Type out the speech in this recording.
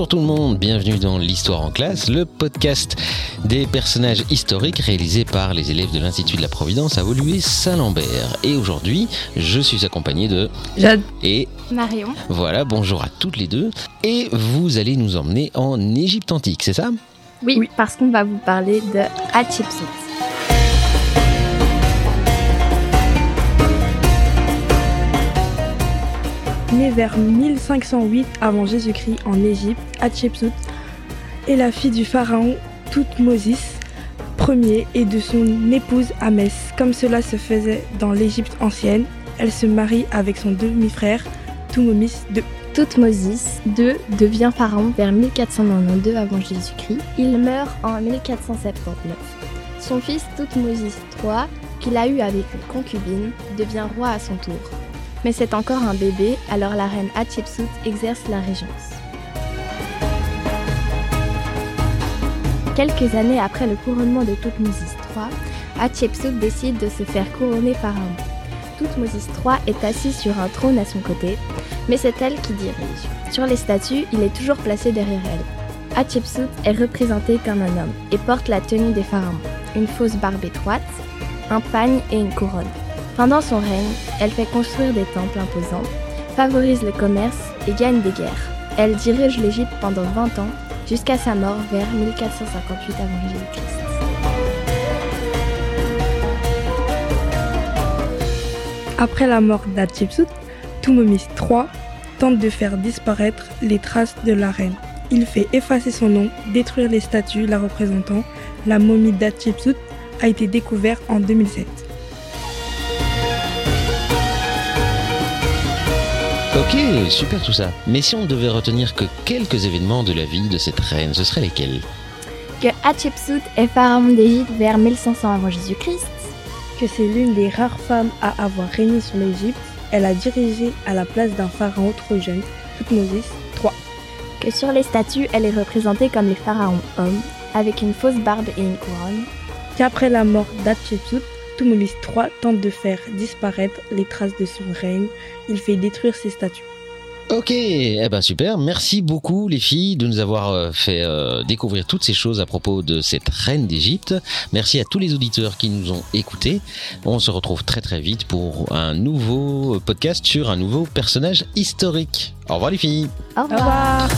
Bonjour tout le monde, bienvenue dans l'Histoire en classe, le podcast des personnages historiques réalisé par les élèves de l'Institut de la Providence à Woluwe-Saint-Lambert. Et aujourd'hui, je suis accompagné de Jade et Marion. voilà, bonjour à toutes les deux. Et vous allez nous emmener en Égypte antique, c'est ça? Oui, Oui. parce qu'on va vous parler de Hatshepsut. Née vers 1508 avant Jésus-Christ en Égypte, Hatshepsut est la fille du pharaon Toutmosis Ier et de son épouse Amès. Comme cela se faisait dans l'Égypte ancienne, elle se marie avec son demi-frère Thutmosis II. Toutmosis II devient pharaon vers 1492 avant Jésus-Christ. Il meurt en 1479. Son fils Toutmosis III, qu'il a eu avec une concubine, devient roi à son tour. Mais c'est encore un bébé, alors la reine Hatshepsut exerce la régence. Quelques années après le couronnement de Toutmosis III, Hatshepsut décide de se faire couronner pharaon. Toutmosis III est assis sur un trône à son côté, mais c'est elle qui dirige. Sur les statues, il est toujours placé derrière elle. Hatshepsut est représentée comme un homme et porte la tenue des pharaons, une fausse barbe étroite, un pagne et une couronne. Pendant son règne, elle fait construire des temples imposants, favorise le commerce et gagne des guerres. Elle dirige l'Égypte pendant 20 ans, jusqu'à sa mort vers 1458 avant Jésus-Christ. Après la mort d'Hatshepsut, Thutmose III tente de faire disparaître les traces de la reine. Il fait effacer son nom, détruire les statues la représentant. La momie d'Hatshepsut a été découverte en 2007. Ok, super tout ça. Mais si on ne devait retenir que quelques événements de la vie de cette reine, ce seraient lesquels? Que Hatshepsut est pharaon d'Égypte vers 1500 avant Jésus-Christ, Que c'est l'une des rares femmes à avoir régné sur l'Égypte, elle a dirigé à la place d'un pharaon trop jeune, Thutmose III. que sur les statues, elle est représentée comme les pharaons hommes, avec une fausse barbe et une couronne, Qu'après la mort d'Hatshepsut, Thutmose III tente de faire disparaître les traces de son règne. Il fait détruire ses statues. Ok, eh ben super. Merci beaucoup les filles de nous avoir euh, fait euh, découvrir toutes ces choses à propos de cette reine d'Égypte. Merci à tous les auditeurs qui nous ont écoutés. On se retrouve très très vite pour un nouveau podcast sur un nouveau personnage historique. Au revoir les filles. Au revoir